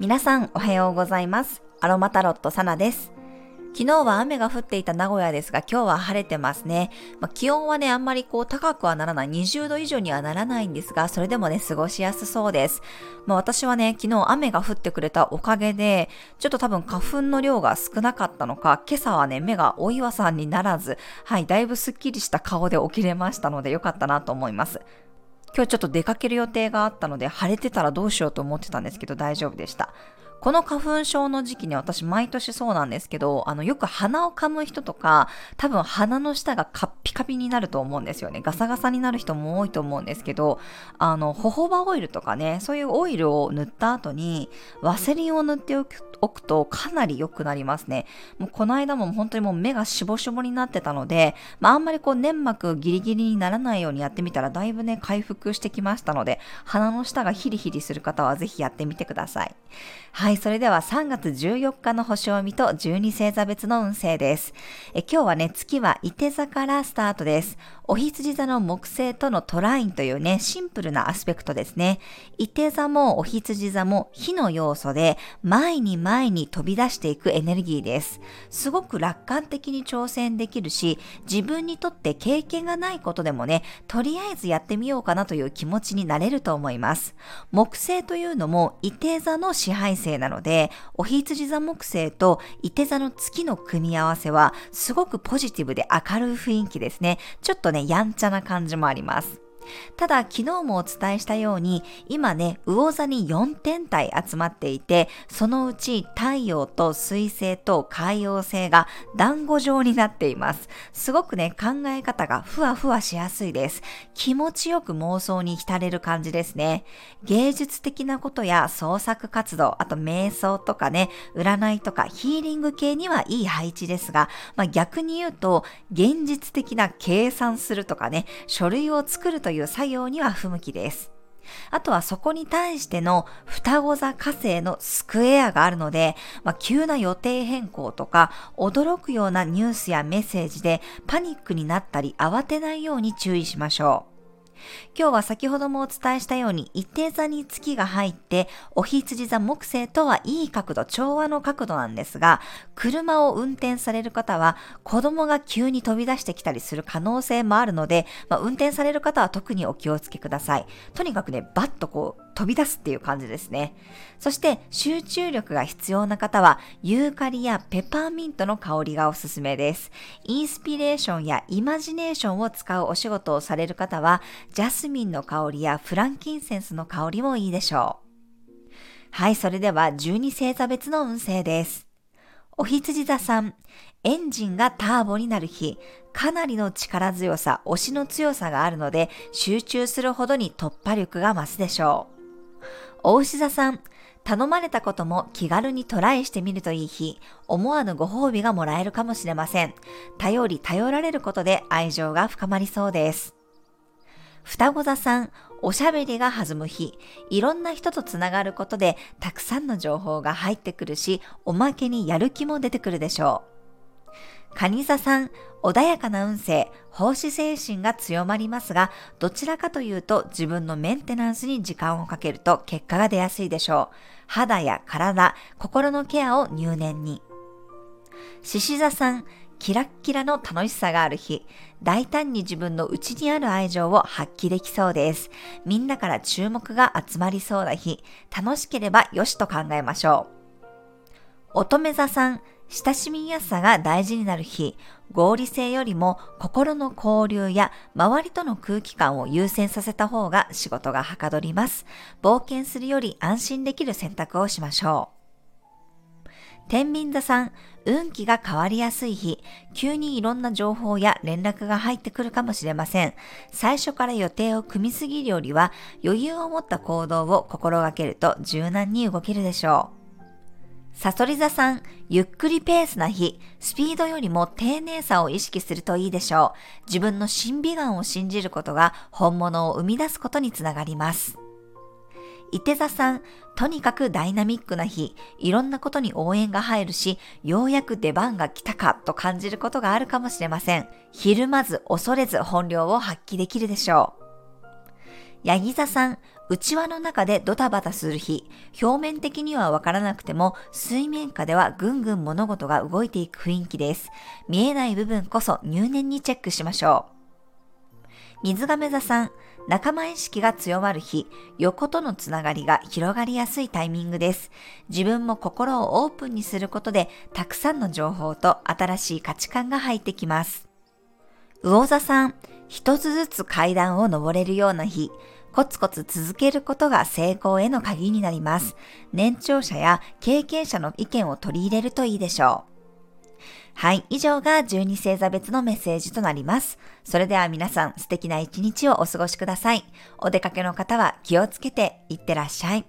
皆さんおはようございます。アロマタロットサナです。昨日は雨が降っていた名古屋ですが今日は晴れてますね。まあ、気温はね、あんまりこう高くはならない。20度以上にはならないんですが、それでもね、過ごしやすそうです。まあ、私はね、昨日雨が降ってくれたおかげで、ちょっと多分花粉の量が少なかったのか、今朝はね、目がお岩さんにならず、はい、だいぶスッキリした顔で起きれましたのでよかったなと思います。今日ちょっと出かける予定があったので晴れてたらどうしようと思ってたんですけど大丈夫でした。この花粉症の時期に私毎年そうなんですけど、あのよく鼻を噛む人とか、多分鼻の下がカッピカピになると思うんですよね。ガサガサになる人も多いと思うんですけど、あの、ホホバオイルとかね、そういうオイルを塗った後に、ワセリンを塗っておくおくとかなり良くなりますね。もうこの間も本当にもう目がしぼしぼになってたので、まああんまりこう粘膜ギリギリにならないようにやってみたらだいぶね回復してきましたので、鼻の下がヒリヒリする方はぜひやってみてください。はい、はいそれでは3月14日の星を見と12星座別の運勢です。え今日はね、月は伊手座からスタートです。お羊座の木星とのトラインというね、シンプルなアスペクトですね。伊手座もお羊座も火の要素で、前に前に飛び出していくエネルギーです。すごく楽観的に挑戦できるし、自分にとって経験がないことでもね、とりあえずやってみようかなという気持ちになれると思います。木星というのも伊手座の支配性星なので、お羊座木星と伊手座の月の組み合わせは、すごくポジティブで明るい雰囲気ですね。ちょっとね、やんちゃな感じもあります。ただ、昨日もお伝えしたように、今ね、魚座に4天体集まっていて、そのうち太陽と水星と海洋星が団子状になっています。すごくね、考え方がふわふわしやすいです。気持ちよく妄想に浸れる感じですね。芸術的なことや創作活動、あと瞑想とかね、占いとかヒーリング系にはいい配置ですが、まあ、逆に言うと、現実的な計算するとかね、書類を作るといういう作業には不向きです。あとはそこに対しての双子座火星のスクエアがあるので、まあ、急な予定変更とか驚くようなニュースやメッセージでパニックになったり慌てないように注意しましょう。今日は先ほどもお伝えしたように一定座に月が入ってお羊座木星とはいい角度調和の角度なんですが車を運転される方は子供が急に飛び出してきたりする可能性もあるので、まあ、運転される方は特にお気をつけください。とにかくねバッとこう飛び出すっていう感じですねそして集中力が必要な方はユーカリやペパーミントの香りがおすすめですインスピレーションやイマジネーションを使うお仕事をされる方はジャスミンの香りやフランキンセンスの香りもいいでしょう。はい、それでは12星座別の運勢です。お羊座さん、エンジンがターボになる日、かなりの力強さ、押しの強さがあるので、集中するほどに突破力が増すでしょう。お牛座さん、頼まれたことも気軽にトライしてみるといい日、思わぬご褒美がもらえるかもしれません。頼り頼られることで愛情が深まりそうです。双子座さん、おしゃべりが弾む日、いろんな人とつながることでたくさんの情報が入ってくるし、おまけにやる気も出てくるでしょう。蟹座さん、穏やかな運勢、奉仕精神が強まりますが、どちらかというと自分のメンテナンスに時間をかけると結果が出やすいでしょう。肌や体、心のケアを入念に。獅子座さん、キラッキラの楽しさがある日、大胆に自分の内にある愛情を発揮できそうです。みんなから注目が集まりそうな日、楽しければよしと考えましょう。乙女座さん、親しみやすさが大事になる日、合理性よりも心の交流や周りとの空気感を優先させた方が仕事がはかどります。冒険するより安心できる選択をしましょう。天秤座さん、運気が変わりやすい日、急にいろんな情報や連絡が入ってくるかもしれません。最初から予定を組みすぎるよりは余裕を持った行動を心がけると柔軟に動けるでしょう。サソリ座さん、ゆっくりペースな日、スピードよりも丁寧さを意識するといいでしょう。自分の審美眼を信じることが本物を生み出すことにつながります。伊手座さん、とにかくダイナミックな日、いろんなことに応援が入るし、ようやく出番が来たかと感じることがあるかもしれません。ひるまず恐れず本領を発揮できるでしょう。ヤギ座さん、内輪の中でドタバタする日、表面的にはわからなくても、水面下ではぐんぐん物事が動いていく雰囲気です。見えない部分こそ入念にチェックしましょう。水亀座さん、仲間意識が強まる日、横とのつながりが広がりやすいタイミングです。自分も心をオープンにすることで、たくさんの情報と新しい価値観が入ってきます。魚座さん、一つずつ階段を登れるような日、コツコツ続けることが成功への鍵になります。年長者や経験者の意見を取り入れるといいでしょう。はい、以上が12星座別のメッセージとなります。それでは皆さん素敵な一日をお過ごしください。お出かけの方は気をつけていってらっしゃい。